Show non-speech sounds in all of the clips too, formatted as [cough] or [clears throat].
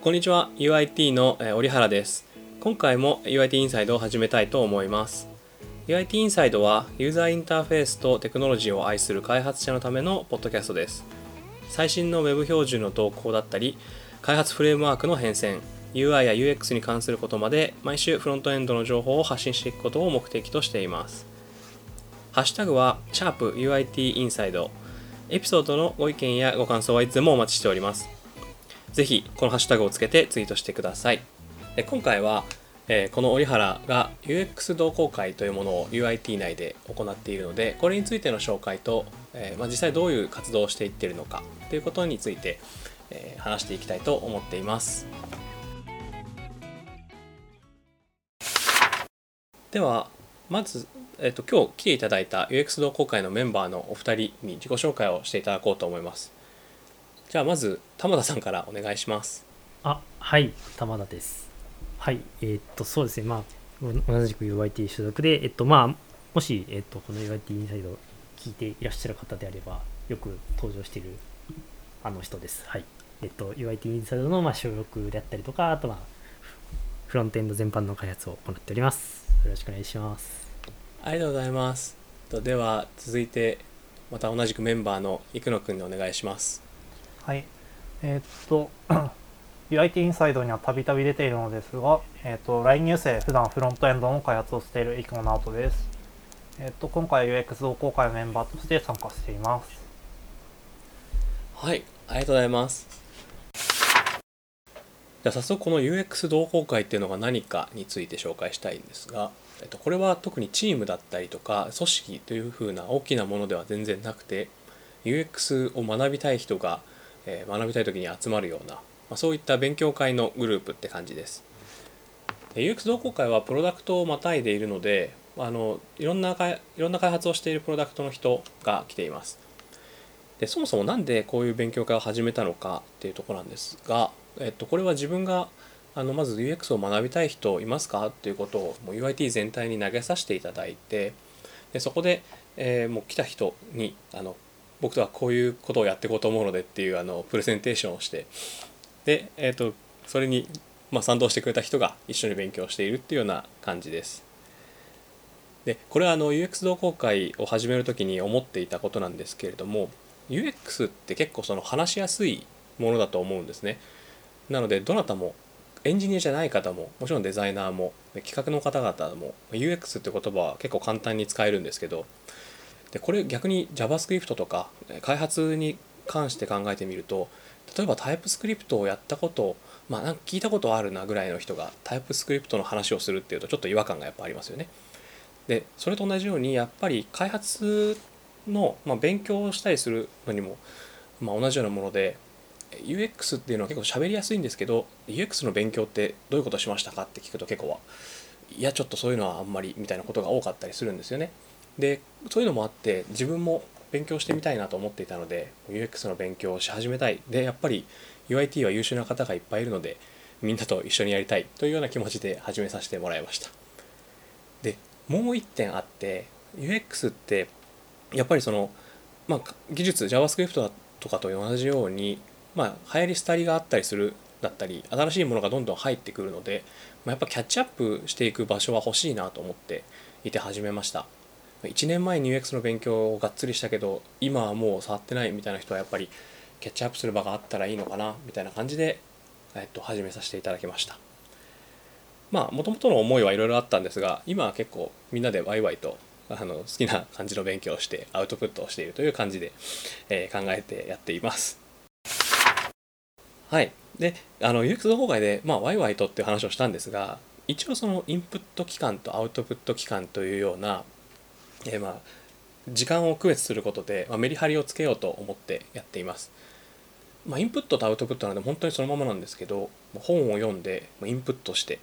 こんにちは。UIT の折原です。今回も UIT インサイドを始めたいと思います。UIT インサイドはユーザーインターフェースとテクノロジーを愛する開発者のためのポッドキャストです。最新の Web 標準の投稿だったり開発フレームワークの変遷 UI や UX に関することまで毎週フロントエンドの情報を発信していくことを目的としています。ハッシュタグは、シャープ u i t インサイド。エピソードのご意見やご感想はいつでもお待ちしております。ぜひ、このハッシュタグをつけてツイートしてください。で今回は、えこの折原が UX 同好会というものを UIT 内で行っているので、これについての紹介と、えまあ、実際どういう活動をしていってるのかということについて、え話していきたいと思っています。では、まずえっと、今日来ていただいた UX 同好会のメンバーのお二人に自己紹介をしていただこうと思います。じゃあまず玉田さんからお願いします。あはい玉田です。はいえー、っとそうですねまあ同じく UIT 所属でえっとまあもしえっとこの UIT インサイド聞いていらっしゃる方であればよく登場しているあの人です。はいえっと UIT インサイドのまあ収録であったりとかあとはフロントエンド全般の開発を行っております。よろしくお願いします。ありがとうございます。では続いてまた同じくメンバーの生野くんにお願いします。はい。えー、っと [clears throat] UIT インサイドにはたびたび出ているのですが、えー、っと LINE 入生普段フロントエンドの開発をしている生野直人です。えー、っと今回 UX 同好会メンバーとして参加しています。はい、ありがとうございます。じゃあ早速この UX 同好会っていうのが何かについて紹介したいんですが、えっと、これは特にチームだったりとか組織というふうな大きなものでは全然なくて UX を学びたい人が、えー、学びたい時に集まるような、まあ、そういった勉強会のグループって感じです。UX 同好会はプロダクトをまたいでいるのであのいろんないろんな開発をしているプロダクトの人が来ています。でそもそも何でこういう勉強会を始めたのかっていうとこなんですが、えっと、これは自分があのまず UX を学びたい人いますか？っていうことをもう UIT 全体に投げさせていただいてでそこで、えー、もう来た人にあの僕とはこういうことをやっていこうと思うのでっていうあのプレゼンテーションをしてで、えーと、それに、まあ、賛同してくれた人が一緒に勉強しているっていうような感じです。でこれはあの UX 同好会を始める時に思っていたことなんですけれども UX って結構その話しやすいものだと思うんですね。なのでどなたもエンジニアじゃない方ももちろんデザイナーも企画の方々も UX って言葉は結構簡単に使えるんですけどでこれ逆に JavaScript とか開発に関して考えてみると例えばタイプスクリプトをやったことまあなんか聞いたことあるなぐらいの人がタイプスクリプトの話をするっていうとちょっと違和感がやっぱありますよね。でそれと同じようにやっぱり開発の、まあ、勉強をしたりするのにも、まあ、同じようなもので UX っていうのは結構喋りやすいんですけど UX の勉強ってどういうことしましたかって聞くと結構はいやちょっとそういうのはあんまりみたいなことが多かったりするんですよね。でそういうのもあって自分も勉強してみたいなと思っていたので UX の勉強をし始めたい。でやっぱり UIT は優秀な方がいっぱいいるのでみんなと一緒にやりたい。というような気持ちで始めさせてもらいました。でもう一点あって UX ってやっぱりその、まあ、技術 JavaScript とかと同じようにまあ、流行り廃りがあったりするだったり新しいものがどんどん入ってくるので、まあ、やっぱキャッチアップしていく場所は欲しいなと思っていて始めました。1年前に UX の勉強をがっつりしたけど今はもう触ってないみたいな人はやっぱりキャッチアップする場があったらいいのかなみたいな感じで、えっと、始めさせていただきましたまあもともとの思いはいろいろあったんですが今は結構みんなでワイワイとあの好きな感じの勉強をしてアウトプットをしているという感じで、えー、考えてやっていますはい。で、あの、UX 同好会で、まあ、ワイワイとっていう話をしたんですが、一応そのインプット期間とアウトプット期間というような、えー、まあ、時間を区別することで、まあ、メリハリをつけようと思ってやっています。まあ、インプットとアウトプットなので本当にそのままなんですけど、本を読んで、インプットして、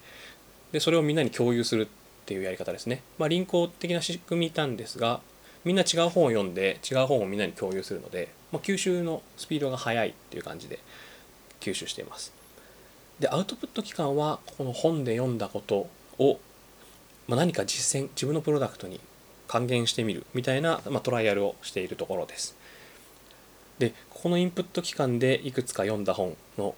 で、それをみんなに共有するっていうやり方ですね。まあ、輪行的な仕組みなんですが、みんな違う本を読んで、違う本をみんなに共有するので、まあ、吸収のスピードが速いっていう感じで、吸収しています。でアウトプット期間はこの本で読んだことを、まあ、何か実践自分のプロダクトに還元してみるみたいな、まあ、トライアルをしているところです。でこのインプット期間でいくつか読んだ本の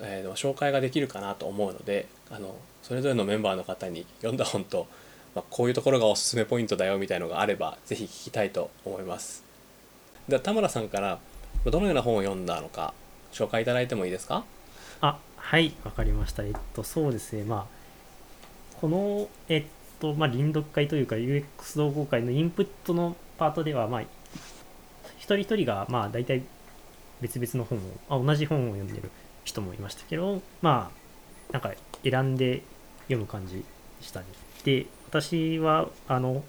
えー紹介ができるかなと思うのであのそれぞれのメンバーの方に読んだ本と、まあ、こういうところがおすすめポイントだよみたいのがあればぜひ聞きたいと思います。では田村さんからどのような本を読んだのか紹介いただいてもいいですか？あはいわかりました。えっとそうですね。まあこのえっとまあ臨読会というか UX 同好会のインプットのパートではまあ一人一人がまあ大体別々の本をあ同じ本を読んでる人もいましたけどまあなんか選んで読む感じでしたね。で私はあの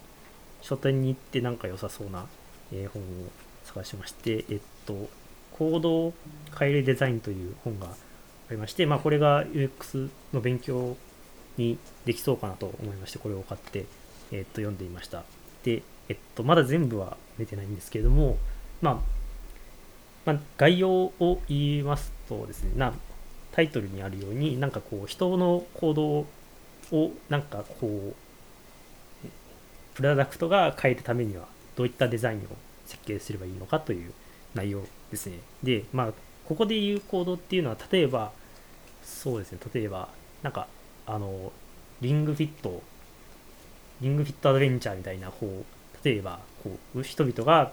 書店に行ってなんか良さそうな、え本を探しましてえっと行動を変えるデザインという本がありましてまあこれが UX の勉強にできそうかなと思いましてこれを買って、えっと読んでいました。でえっとまだ全部は出てないんですけれどもまあまあ、概要を言いますとですねなタイトルにあるようになんかこう人の行動をなんかこうプロダクトが変えるためにはどういったデザインを設計すればいいのかという内容ですね。でまあここで言う行動っていうのは例えばそうですね例えばなんかあのリングフィットリングフィットアドベンチャーみたいなこう例えばこう人々が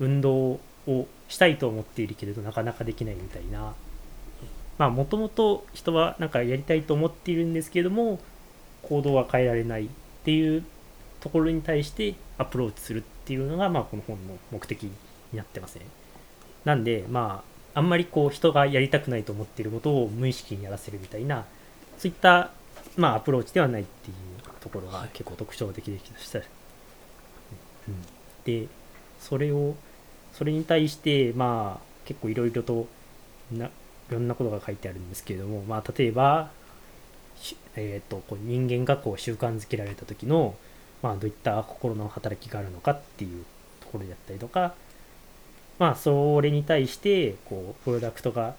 運動をしたいと思っているけれどなかなかできないみたいな。まあもともと人はなんかやりたいと思っているんですけれども行動は変えられないっていうところに対してアプローチするっていうのがまあこの本の目的になってますね。なんでまああんまりこう人がやりたくないと思っていることを無意識にやらせるみたいなそういったまあアプローチではないっていうところが結構特徴的でした、うん、でそれをそれに対してまあ結構いろいろとないろんなことが書いてあるんですけれども、まあ、例えば、えーと、こう人間がこう習慣づけられた時の、まあ、どういった心の働きがあるのかっていうところであったりとか、まあ、それに対してこうプロダクトが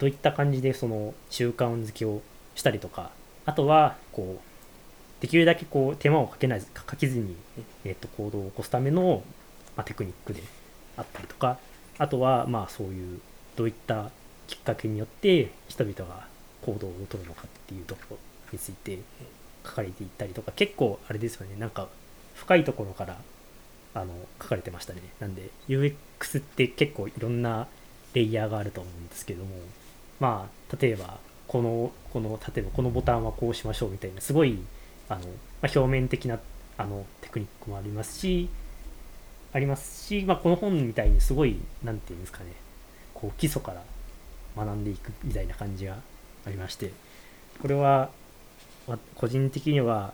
どういった感じでその習慣づけをしたりとかあとはこうできるだけこう手間をかけないかけずに、えー、と行動を起こすための、まあ、テクニックであったりとかあとはまあそういうどういったきっかけによって人々が行動をとるのかっていうところについて書かれていったりとか結構あれですよね。なんか深いところからあの書かれてましたね。なんで UX って結構いろんなレイヤーがあると思うんですけどもまあ例えばこのこの例えばこのボタンはこうしましょうみたいなすごいあの、まあ、表面的なあのテクニックもありますしありますし、まあ、この本みたいにすごい何て言うんですかねこう基礎から学んでいくみたいな感じがありましてこれは、ま、個人的には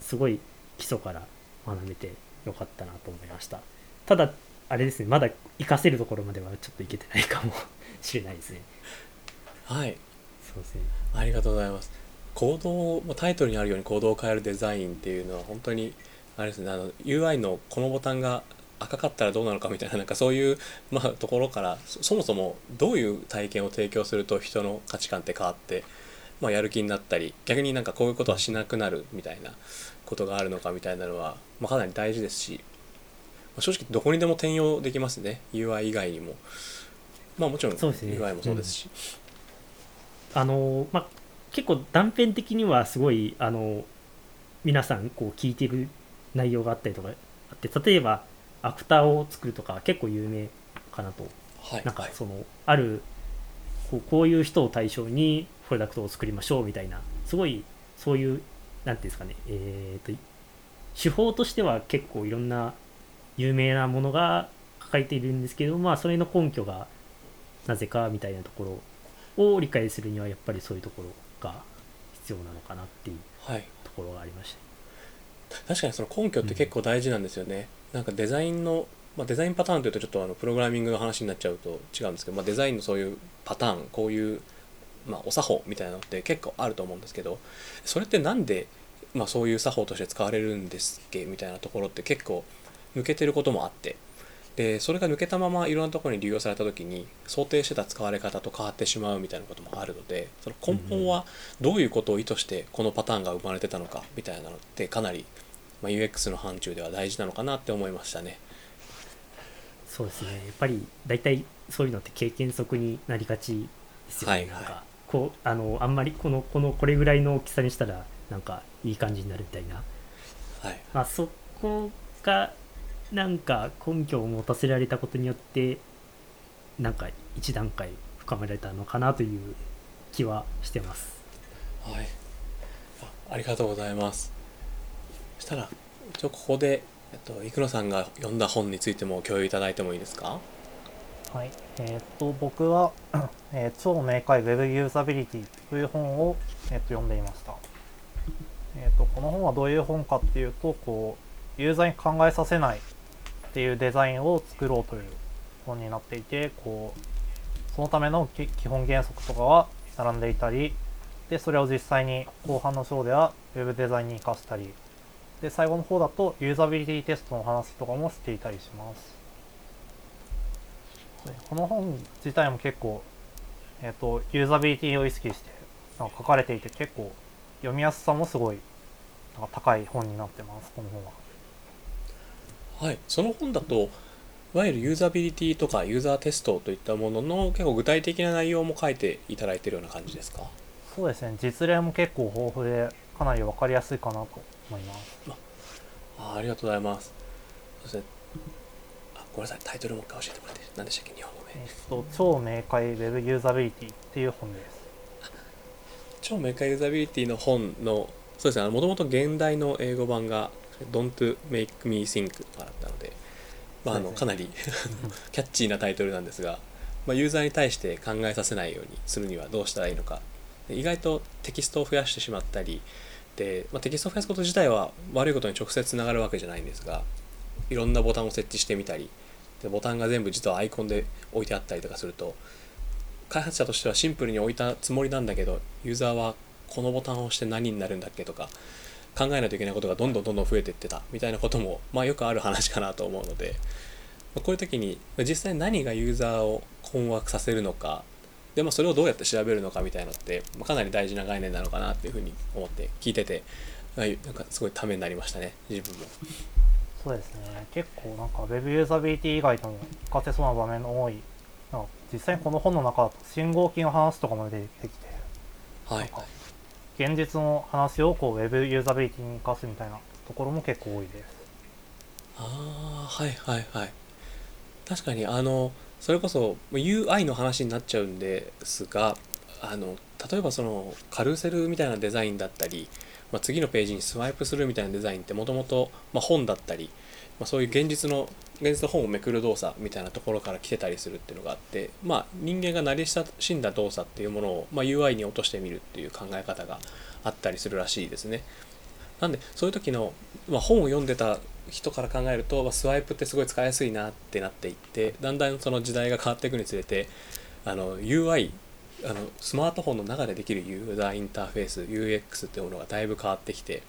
すごい基礎から学べてよかったなと思いました。ただあれですねまだ活かせるところまではちょっといけてないかもしれないですね。はい。そうですねありがとうございます。行動タイトルにあるように行動を変えるデザインっていうのは本当にあれですねあの UI のこのボタンが赤かったらどうなのかみたいななんかそういう、まあ、ところからそもそもどういう体験を提供すると人の価値観って変わって、まあ、やる気になったり逆になんかこういうことはしなくなるみたいなことがあるのかみたいなのは、まあ、かなり大事ですし、まあ、正直どこにでも転用できますね。UI 以外にも。まあもちろん UI もそうですし。あのまあ結構断片的にはすごいあの皆さんこう聞いてる内容があったりとかあって例えばアクターを作るとか結構有名かなと。はい、なんかそのあるこうこういう人を対象にプロダクトを作りましょうみたいなすごいそういうなんていうんですかねえー、と手法としては結構いろんな有名なものが書かれているんですけどまあそれの根拠がなぜかみたいなところを理解するにはやっぱりそういうところが必要なのかなっていうはい。ところがありました。確かにその根拠って結構大事なんですよね、なんかデザインの、まあ、デザインパターンというとちょっとあのプログラミングの話になっちゃうと違うんですけど、まあ、デザインのそういうパターンこういう、まあ、お作法みたいなのって結構あると思うんですけどそれってなんで、まあ、そういう作法として使われるんですっけ？みたいなところって結構抜けてることもあってでそれが抜けたままいろんなところに利用された時に想定してた使われ方と変わってしまうみたいなこともあるのでその根本はどういうことを意図してこのパターンが生まれてたのかみたいなのってかなり、まあ、UX の範疇では大事なのかなって思いましたね。そうですね。やっぱり大体そういうのって経験則になりがちですよね、はいはい。なんかこうあのあんまりこのこのこれぐらいの大きさにしたらなんかいい感じになるみたいな、はい。まあ、そこがなんか根拠を持たせられたことによってなんか一段階深められたのかなという気はしてます。はいあありがとうございますそしたら一応ここで、えっと、生野さんが読んだ本についても共有いただいてもいいですか？はい、えーっと僕は、[clears throat] えー超明快 Web ユーザビリティという本を、えーっと読んでいました。えーっとこの本はどういう本かっていうとこうユーザーに考えさせないっていうデザインを作ろうという本になっていてこうそのための基本原則とかは並んでいたりでそれを実際に後半の章では Web デザインに生かしたりで最後の方だとユーザビリティテストの話とかもしていたりします。この本自体も結構、えっとユーザビリティを意識してなんか書かれていて結構読みやすさもすごいなんか高い本になってますこの本は。はい。その本だといわゆるユーザビリティとかユーザーテストといったものの結構具体的な内容も書いていただいているような感じですか？そうですね。実例も結構豊富でかなり分かりやすいかなと思います。あありがとうございます。そしてあごめんなさい。タイトルもう一回教えてもらって何でしたっけ？日本語名。えっと超明快 Web ユーザビリティっていう本です。超メカユーザビリティの本のそうですね。もともと現代の英語版が「Don't Make Me Think」とかだったので、まあ、あのかなり [laughs] キャッチーなタイトルなんですが、まあ、ユーザーに対して考えさせないようにするにはどうしたらいいのか。で意外とテキストを増やしてしまったりで、まあ、テキストを増やすこと自体は悪いことに直接つながるわけじゃないんですがいろんなボタンを設置してみたりでボタンが全部実はアイコンで置いてあったりとかすると開発者としてはシンプルに置いたつもりなんだけどユーザーはこのボタンを押して何になるんだっけとか考えないといけないことがどんどんどんどん増えていってたみたいなことも、まあ、よくある話かなと思うのでまあこういう時にまあ実際何がユーザーを困惑させるのかで、まあ、それをどうやって調べるのかみたいなのって、まあかなり大事な概念なのかなっていうふうに思って聞いててまあなんかすごいためになりましたね自分も。そうですね。結構なんか Web ユーザビリティ以外でも活かせそうな場面の多い。なんか実際にこの本の中だと信号機の話とかも出てきてはい。なんか現実の話をこう Web ユーザビリティに生かすみたいなところも結構多いです。ああはいはいはい確かにあのそれこそ UI の話になっちゃうんですがあの例えばそのカルセルみたいなデザインだったり、まあ、次のページにスワイプするみたいなデザインってもともと本だったり、まあ、そういう現実の現実の本をめくる動作みたいなところから来てたりするっていうのがあって、まあ、人間が慣れ親しんだ動作っていうものを、まあ、UI に落としてみるっていう考え方があったりするらしいですね。なんでそういう時の、まあ、本を読んでた人から考えると、まあ、スワイプってすごい使いやすいなってなっていってだんだんその時代が変わっていくにつれてあの UI あのスマートフォンの中でできるユーザーインターフェース UX っていうものがだいぶ変わってきて、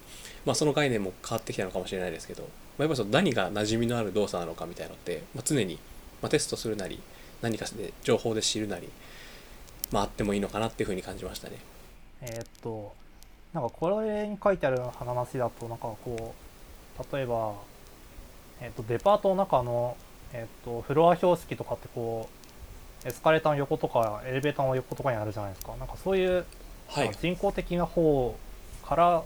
まあ、その概念も変わってきたのかもしれないですけど、まあ、やっぱりその何が馴染みのある動作なのかみたいなのって、まあ、常に、まあ、テストするなり何かで情報で知るなり、まあ、あってもいいのかなっていうふうに感じましたね。えーっとなんかこれに書いてある話だとなんかこう例えば、えーっとデパートの中の、えーっとフロア標識とかってこうエスカレーターの横とかエレベーターの横とかにあるじゃないですかなんかそういう、はい人工的な方から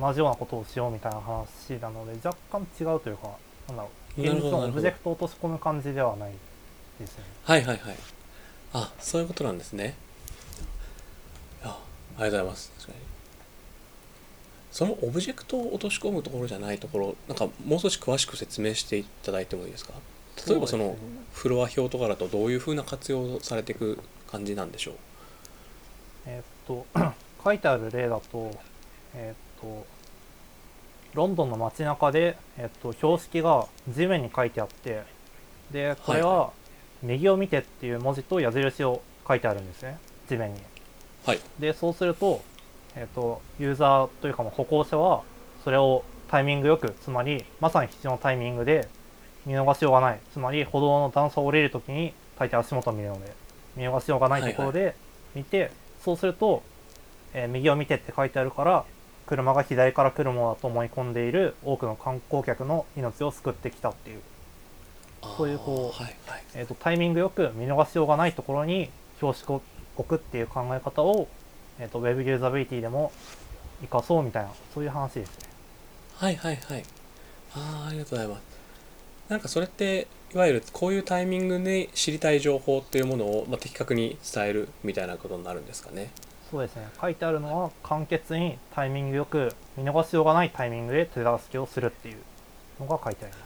同じようなことをしようみたいな話なので若干違うというかなんだろう現実のオブジェクトを落とし込む感じではないですね。はいはいはい。あ、そういうことなんですね。あ、ありがとうございます。確かに。そのオブジェクトを落とし込むところじゃないところ、なんかもう少し詳しく説明していただいてもいいですか？例えばそのフロア表とかだとどういうふうな活用されていく感じなんでしょう？えーっと [clears throat] 書いてある例だと,、えーっとロンドンの街中で、えーっと標識が地面に書いてあってでこれはいは右を見てっていう文字と矢印を書いてあるんですね地面に。はい。でそうすると,、えーっとユーザーというかもう歩行者はそれをタイミングよくつまりまさに必要なタイミングで見逃しようがないつまり歩道の段差を降りるときに大抵足元を見るので見逃しようがないところで見て、そうすると、えー右を見てって書いてあるから車が左から来るものだと思い込んでいる多くの観光客の命を救ってきたっていう、そういうこうはいはい。えー、とタイミングよく見逃しようがないところに標識を置くっていう考え方を、えー、と Web ユーザビリティでも生かそうみたいなそういう話ですね。はいはいはい。ああありがとうございます。なんかそれっていわゆるこういうタイミングで知りたい情報っていうものを、まあ、的確に伝えるみたいなことになるんですかねそうですね。書いてあるのは簡潔にタイミングよく見逃しようがないタイミングで手助けをするっていうのが書いてありま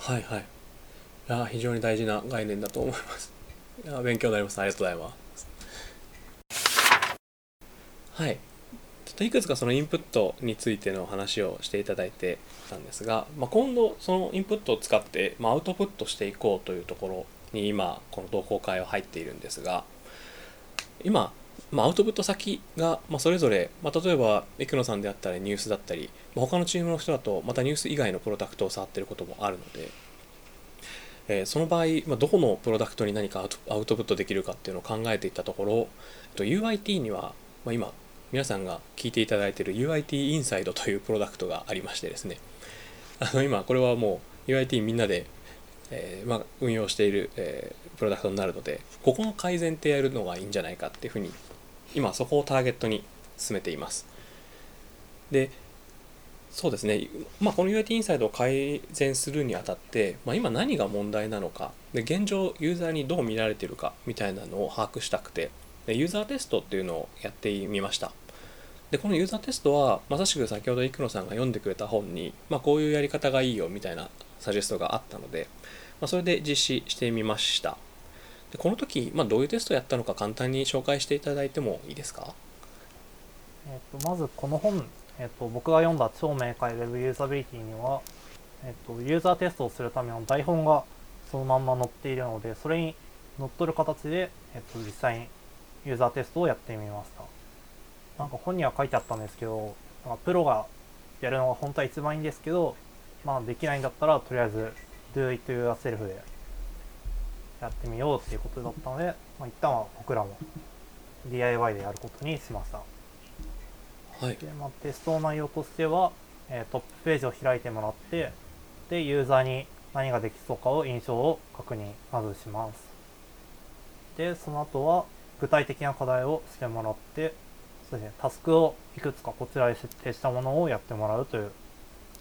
す。はいはい。いや非常に大事な概念だと思います。いや勉強になりますありがとうございます。はい。ちょっといくつかそのインプットについての話をしていただいてたんですが、まあ、今度そのインプットを使って、まあ、アウトプットしていこうというところに今この同好会は入っているんですが今まあ、アウトプット先が、まあ、それぞれ、まあ、例えば生野さんであったりニュースだったり、まあ、他のチームの人だとまたニュース以外のプロダクトを触ってることもあるので、えー、その場合、まあ、どこのプロダクトに何かアウトプットできるかっていうのを考えていったところ、と、UIT には、まあ、今皆さんが聞いていただいている UIT インサイドというプロダクトがありましてですね。あの今これはもう UIT みんなで、えーまあ、運用している、えー、プロダクトになるのでここの改善ってやるのがいいんじゃないかっていうふうに今そこをターゲットに進めています。で、そうですね、まあ、この UIT インサイドを改善するにあたって、まあ、今何が問題なのかで、現状ユーザーにどう見られてるかみたいなのを把握したくて、でユーザーテストっていうのをやってみました。で、このユーザーテストは、まさしく先ほど生野さんが読んでくれた本に、まあ、こういうやり方がいいよみたいなサジェストがあったので、まあ、それで実施してみました。でこの時、まあ、どういうテストをやったのか簡単に紹介していただいてもいいですか、えー、とまずこの本、えー、と僕が読んだ超明快 Web ユーザビリティには、えー、とユーザーテストをするための台本がそのまんま載っているのでそれに乗っ取る形で、えー、と実際にユーザーテストをやってみました。なんか本には書いてあったんですけどなんかプロがやるのが本当は一番いいんですけどまあできないんだったらとりあえず Do it yourself でやってみようっていうことだったので、まあ、一旦は僕らも DIY でやることにしました。はい、でまあ、テストの内容としては、えー、トップページを開いてもらってでユーザーに何ができそうかを印象を確認まずします。でその後は具体的な課題をしてもらってそしてタスクをいくつかこちらで設定したものをやってもらうという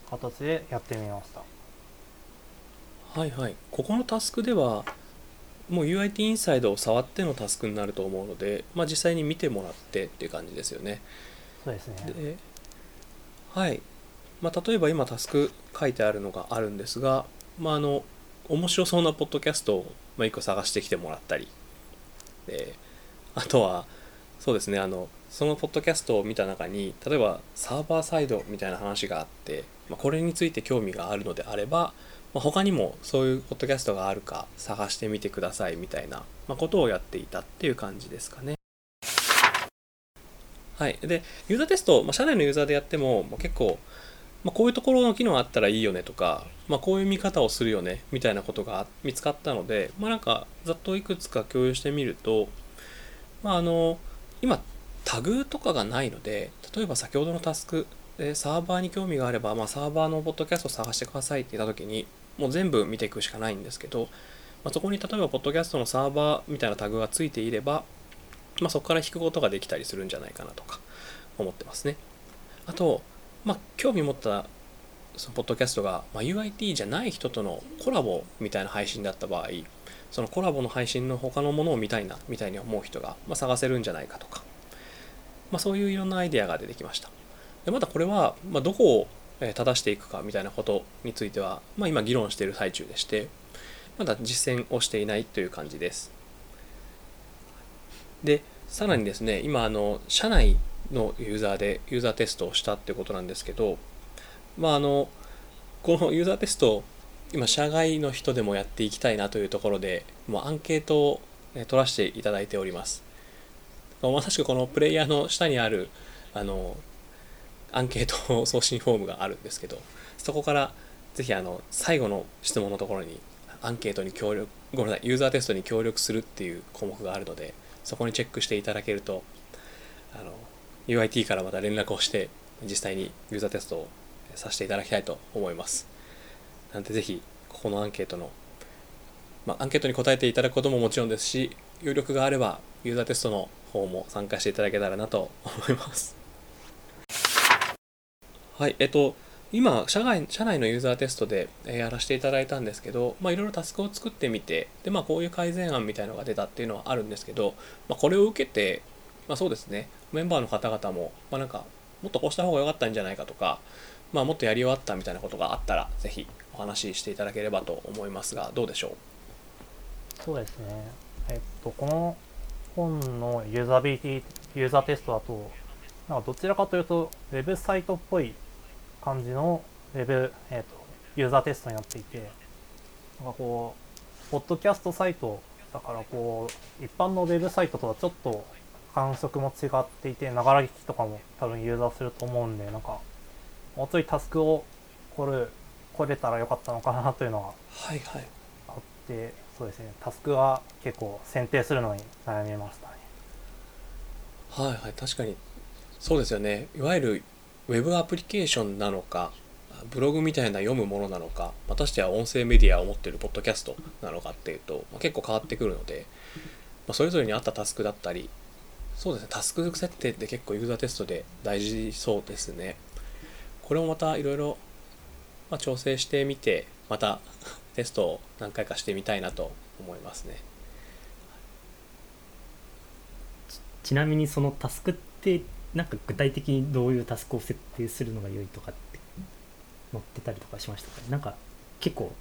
形でやってみました。はいはい。ここのタスクではもう UIT インサイドを触ってのタスクになると思うので、まあ、実際に見てもらってっていう感じですよね。そうですね。はい、まあ、例えば今タスク書いてあるのがあるんですが、まあ、あの面白そうなポッドキャストを1個探してきてもらったり。であとはそうですねあのそのポッドキャストを見た中に例えばサーバーサイドみたいな話があって、まあ、これについて興味があるのであればまあ、他にもそういうポッドキャストがあるか探してみてくださいみたいな、まことをやっていたっていう感じですかね。はい。で、ユーザーテスト、まあ、社内のユーザーでやっても、まあ、結構、まあ、こういうところの機能あったらいいよねとか、まあ、こういう見方をするよねみたいなことが見つかったので、まあ、なんかざっといくつか共有してみると、まあ、あの今タグとかがないので例えば先ほどのタスクでサーバーに興味があれば、まあ、サーバーのポッドキャストを探してくださいって言った時にもう全部見ていくしかないんですけど、まあ、そこに例えば、ポッドキャストのサーバーみたいなタグがついていれば、まあ、そこから引くことができたりするんじゃないかなとか思ってますね。あと、まあ、興味持ったそのポッドキャストが、まあ、UIT じゃない人とのコラボみたいな配信だった場合、そのコラボの配信の他のものを見たいなみたいに思う人が、まあ、探せるんじゃないかとか、まあ、そういういろんなアイデアが出てきました。でまだこれは、まあ、どこを正していくかみたいなことについては、まあ、今議論している最中でしてまだ実践をしていないという感じです。でさらにですね今あの社内のユーザーでユーザーテストをしたってことなんですけどまああのこのユーザーテスト今社外の人でもやっていきたいなというところでもうアンケートを取らせていただいております。まさしくこのプレイヤーの下にあるあのアンケート送信フォームがあるんですけどそこからぜひあの最後の質問のところにアンケートに協力ごめんなさいユーザーテストに協力するっていう項目があるのでそこにチェックしていただけるとあの UIT からまた連絡をして実際にユーザーテストをさせていただきたいと思います。なのでぜひここのアンケートのまあ、アンケートに答えていただくことももちろんですし有力があればユーザーテストの方も参加していただけたらなと思います。はいえっと今社外社内のユーザーテストでやらせていただいたんですけど、まあ、いろいろタスクを作ってみてで、まあ、こういう改善案みたいのが出たっていうのはあるんですけど、まあ、これを受けて、まあ、そうですねメンバーの方々も、まあ、なんかもっとこうした方が良かったんじゃないかとか、まあ、もっとやり終わったみたいなことがあったらぜひお話ししていただければと思いますがどうでしょう？そうですね。えっとこの本のユーザビリティユーザーテストだとなんかどちらかというとウェブサイトっぽい感じのウェブ、えーと、ユーザーテストになっていて、なんかこう、ポッドキャストサイトだからこう、一般のウェブサイトとはちょっと感触も違っていて、ながら聞きとかも多分ユーザーすると思うんで、なんか、もうちょいタスクをこれ、これたらよかったのかなというのははいはいあって、そうですね、タスクは結構選定するのに悩みましたね。はいはい、確かにそうですよね。いわゆるウェブアプリケーションなのか、ブログみたいな読むものなのか、またしては音声メディアを持っているポッドキャストなのかっていうと、まあ、結構変わってくるので、まあ、それぞれに合ったタスクだったり、そうですね、タスク設定って結構ユーザーテストで大事そうですね。これもまたいろいろ調整してみて、また [laughs] テストを何回かしてみたいなと思いますね。ちなみにそのタスクってなんか具体的にどういうタスクを設定するのが良いとかって載ってたりとかしましたか？ねなんか結構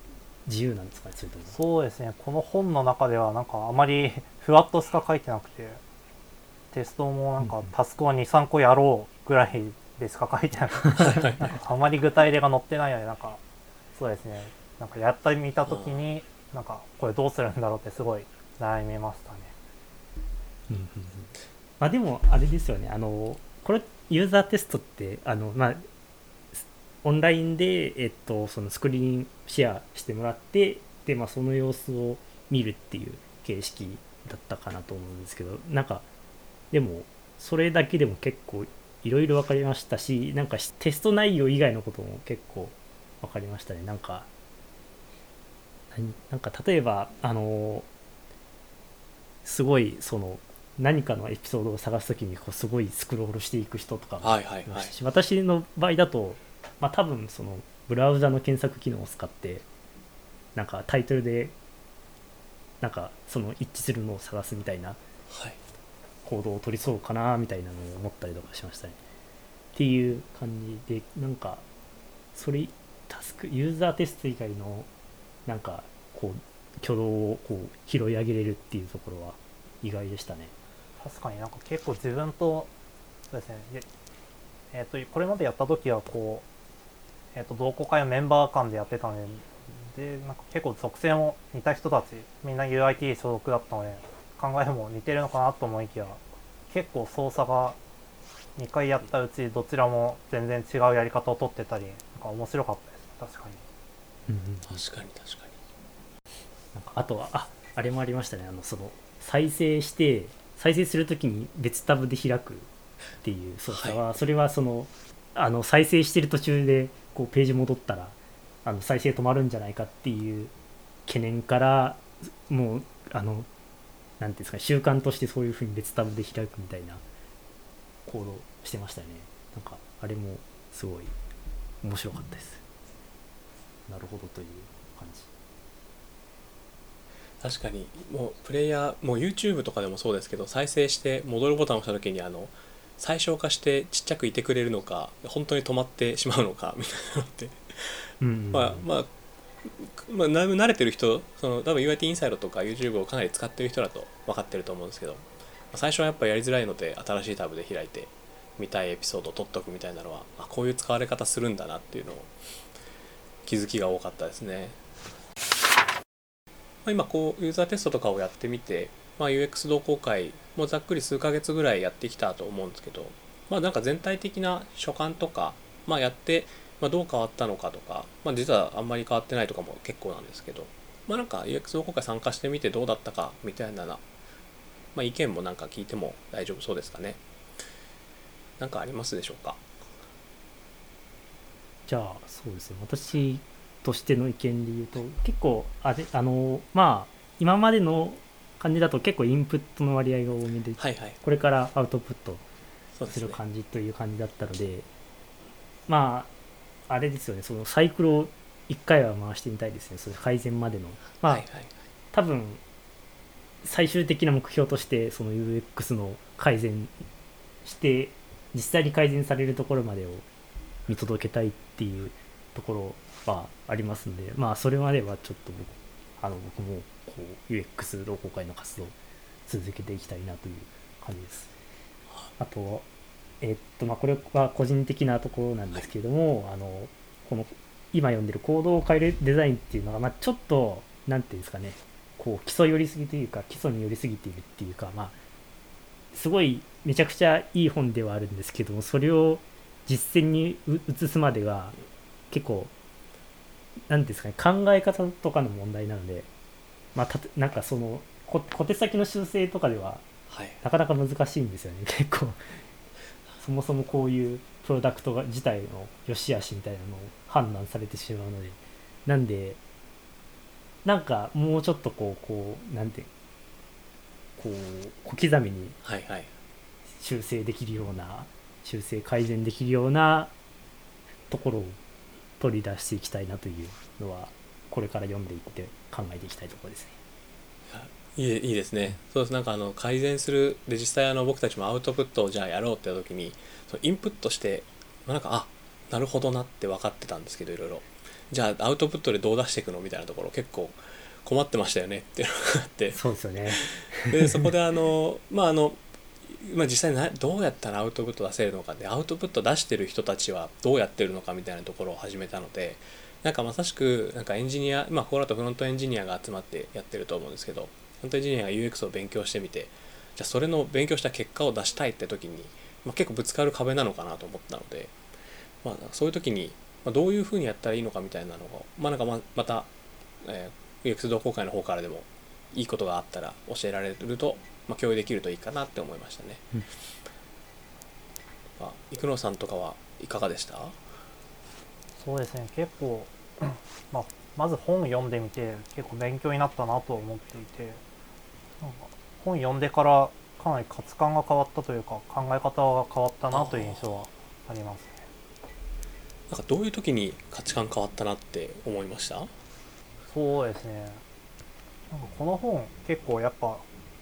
自由なんですかねそれとも。そうですね。この本の中ではなんかあまりふわっとしか書いてなくてテストもなんかタスクを23個やろうぐらいでしか書いてなくてなんかあまり具体例が載ってないのでなんかそうですね。なんかやってみた時になんかこれどうするんだろうってすごい悩みましたね。うんうんうん。まあでもあれですよね。あのこれユーザーテストってあのまあオンラインで、えっと、そのスクリーンシェアしてもらってで、まあ、その様子を見るっていう形式だったかなと思うんですけどなんかでもそれだけでも結構いろいろ分かりましたしなんかテスト内容以外のことも結構分かりましたね。なんかなんか例えばあのすごいその何かのエピソードを探すときにこうすごいスクロールしていく人とかもいましたし、はいはいはい、私の場合だと、まあ、多分そのブラウザの検索機能を使ってなんかタイトルでなんかその一致するのを探すみたいな行動を取りそうかなみたいなのを思ったりとかしましたね。っていう感じでなんかそれタスクユーザーテスト以外のなんかこう挙動をこう拾い上げれるっていうところは意外でしたね。確かになんか結構自分とそうですねえっ、ー、とこれまでやった時はこうえっ、ー、と同好会をメンバー間でやってたのででなんか結構属性も似た人たちみんな UIT 所属だったので考えも似てるのかなと思いきや結構操作が2回やったうちどちらも全然違うやり方をとってたりなんか面白かったです確かに、うんうん、確かに確かに。なんかあとはああれもありましたね。あのその再生して再生するときに別タブで開くっていう操作は、はい、それはそのあの再生してる途中でこうページ戻ったらあの再生止まるんじゃないかっていう懸念からもうあの何ていうんですか習慣としてそういうふうに別タブで開くみたいな行動してましたよね。なんかあれもすごい面白かったです。なるほどという感じ確かに。もうプレイヤーもう YouTube とかでもそうですけど再生して戻るボタンを押した時にあの最小化してちっちゃくいてくれるのか本当に止まってしまうのかみたいなのって。まあまあまあ、慣れてる人その多分 UIT インサイドとか YouTube をかなり使ってる人だと分かってると思うんですけど最初はやっぱやりづらいので新しいタブで開いて見たいエピソードを取っとくみたいなのはあこういう使われ方するんだなっていうのを気づきが多かったですね。まあ、今こうユーザーテストとかをやってみて、まあ、UX 同好会もざっくり数ヶ月ぐらいやってきたと思うんですけど、まあ、なんか全体的な所感とか、まあ、やって、まあ、どう変わったのかとか、まあ、実はあんまり変わってないとかも結構なんですけど、まあ、なんか UX 同好会参加してみてどうだったかみたいなまあ、意見もなんか聞いても大丈夫そうですかね。なんかありますでしょうか？じゃあそうですね私としての意見で言うと結構あれあのまあ今までの感じだと結構インプットの割合が多めではいはい。これからアウトプットする感じという感じだったのでまああれですよねそのサイクルを1回は回してみたいですねそれ改善までの。まあ、はいはい多分最終的な目標としてその UX の改善して実際に改善されるところまでを見届けたいっていうところはありますのでまあそれまではちょっと僕あの僕もこう UX 同好会の活動を続けていきたいなという感じです。あとえっとまあこれは個人的なところなんですけれども、あのこの今読んでる行動を変えるデザインっていうのが、まあ、ちょっとなんていうんですかねこう基礎寄りすぎというか基礎に寄りすぎているっていうかまあすごいめちゃくちゃいい本ではあるんですけどもそれを実践に移すまでが結構なんていうんですかね考え方とかの問題なのでまあたとなんかそのこ小手先の修正とかでははい。なかなか難しいんですよね [laughs] 結構。そもそもこういうプロダクトが自体の良し悪しみたいなのを判断されてしまうので。なんでなんかもうちょっとこうこうなんてこう小刻みにはいはい。修正できるような修正改善できるようなところを取り出していきたいなというのはこれから読んでいって考えていきたいところですね。いいいいですねそうですなんかあの改善するで実際あの僕たちもアウトプットをじゃあやろうって時にそのインプットして、まあ、なんかあなるほどなって分かってたんですけどいろいろじゃあアウトプットでどう出していくのみたいなところ結構困ってましたよねっていうのがあってそうですよね。でそこであのまああのまあ、実際などうやったらアウトプット出せるのかでアウトプット出してる人たちはどうやってるのかみたいなところを始めたのでなんかまさしくなんかエンジニアまあここだとフロントエンジニアが集まってやってると思うんですけどフロントエンジニアが UX を勉強してみてじゃあそれの勉強した結果を出したいって時に、まあ、結構ぶつかる壁なのかなと思ったので、まあ、そういう時に、ま、どういうふうにやったらいいのかみたいなのをまあなんかままた、えー UX 同好会の方からでもいいことがあったら教えられると、まあ、共有できるといいかなって思いましたね。うん。あ生野さんとかはいかがでした？そうですね。結構、[clears throat] まあ、まず本読んでみて結構勉強になったなと思っていてなんか本読んでからかなり価値観が変わったというか考え方が変わったなという印象はありますね。なんかどういう時に価値観変わったなって思いました？そうですね。なんかこの本結構やっぱ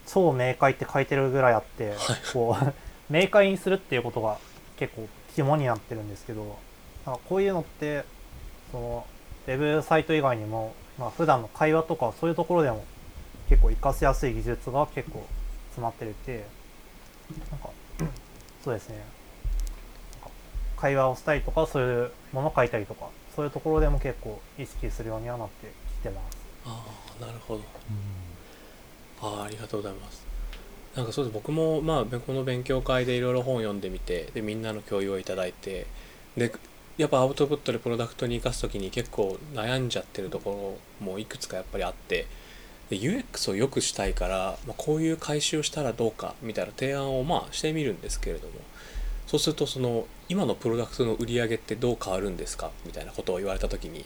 超明快って書いてるぐらいあって、こう [laughs] 明快にするっていうことが結構肝になってるんですけどなんかこういうのってそのウェブサイト以外にも、まあ普段の会話とかそういうところでも結構活かしやすい技術が結構詰まってるてなんか [clears throat] そうですね。なんか会話をしたりとかそういうものを書いたりとかそういうところでも結構意識するようにはなってきてます。ああなるほど。ああありがとうございます。なんかそうです。僕もまあこの勉強会でいろいろ本読んでみてでみんなの共有をいただいてでやっぱアウトプットでプロダクトに生かす時に結構悩んじゃってるところもいくつかやっぱりあってで UX を良くしたいから、まあ、こういう回収をしたらどうかみたいな提案をまあしてみるんですけれどもそうするとその今のプロダクトの売り上げってどう変わるんですかみたいなことを言われた時に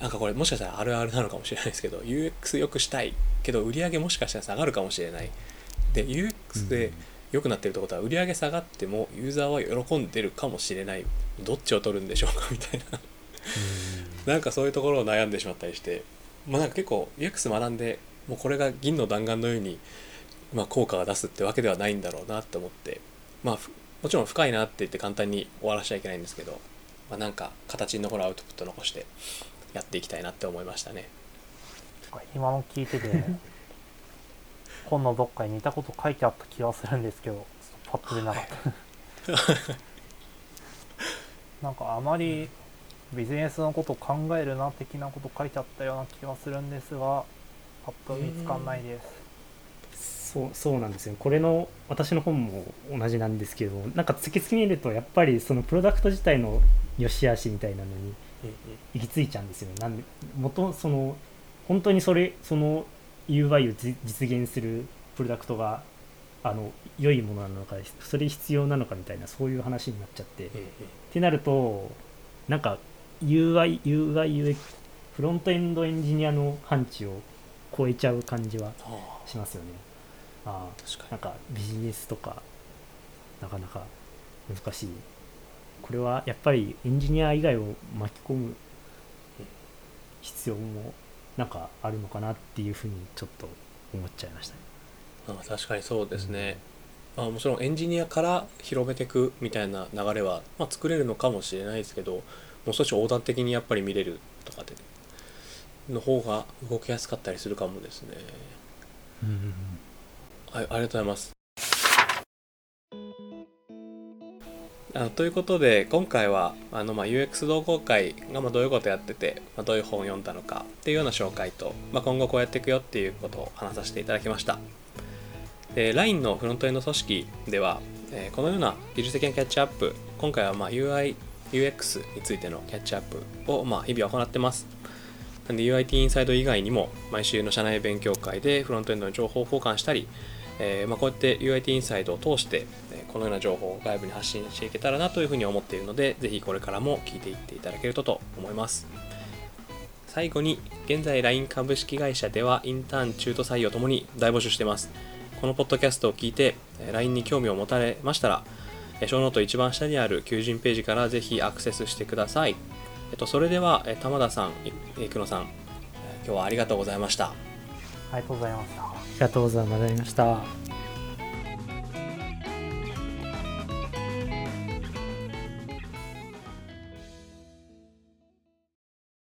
なんかこれもしかしたらあるあるなのかもしれないですけど UX 良くしたいけど売り上げもしかしたら下がるかもしれない。で UX で良くなってるってことは売り上げ下がってもユーザーは喜んでるかもしれない。どっちを取るんでしょうかみたいな。なんかそういうところを悩んでしまったりして。まあなんか結構 UX 学んでもうこれが銀の弾丸のように、まあ、効果が出すってわけではないんだろうなって思って。まあふもちろん深いなって言って簡単に終わらしちゃいけないんですけど、まあ、なんか形に残るアウトプット残してやっていきたいなって思いましたね。今の聞いてて [laughs] 本のどっかに似たこと書いてあった気がするんですけどちょっとパッと出なかった、[laughs] なんかあまりビジネスのことを考えるな的なこと書いてあったような気がするんですがパッと見つかんないです。そうそうなんですよ。これの私の本も同じなんですけどなんか突き詰めるとやっぱりそのプロダクト自体の良し悪しみたいなのに行き着いちゃうんですよなんで元その本当にそれその UI をじ実現するプロダクトがあの良いものなのかそれ必要なのかみたいなそういう話になっちゃって、っうんうんてなるとなんか UI、UI、UX フロントエンドエンジニアの範疇を超えちゃう感じはあしますよね。あ確かなんかビジネスとかなかなか難しい。これはやっぱりエンジニア以外を巻き込む必要もなんかあるのかなっていうふうにちょっと思っちゃいましたね。にあ確かにそうですね、まあ、もちろんエンジニアから広めていくみたいな流れは、まあ、作れるのかもしれないですけどもう少し横断的にやっぱり見れるとかでの方が動きやすかったりするかもですねうんうんうんはい、ありがとうございます。あということで今回はあの、まあ、UX 同好会がまどういうことやってて、まあ、どういう本を読んだのかっていうような紹介と、まあ、今後こうやっていくよっていうことを話させていただきました。で LINE のフロントエンド組織では、えーこのような技術的なキャッチアップ今回はま UI、UX についてのキャッチアップをま日々行ってます。なんで UIT インサイド以外にも毎週の社内勉強会でフロントエンドの情報交換したり、えーま、こうやって UIT インサイドを通して、このような情報を外部に発信していけたらなというふうに思っているのでぜひこれからも聞いていっていただけるとと思います最後に現在 LINE 株式会社ではインターン中途採用ともに大募集していますこのポッドキャストを聞いてえ LINE に興味を持たれましたらえーショーノート一番下にある求人ページからぜひアクセスしてくださいえっと、それでは、え玉田さん、い生野さん、え今日はありがとうございました。ありがとうございました。ありがとうございました。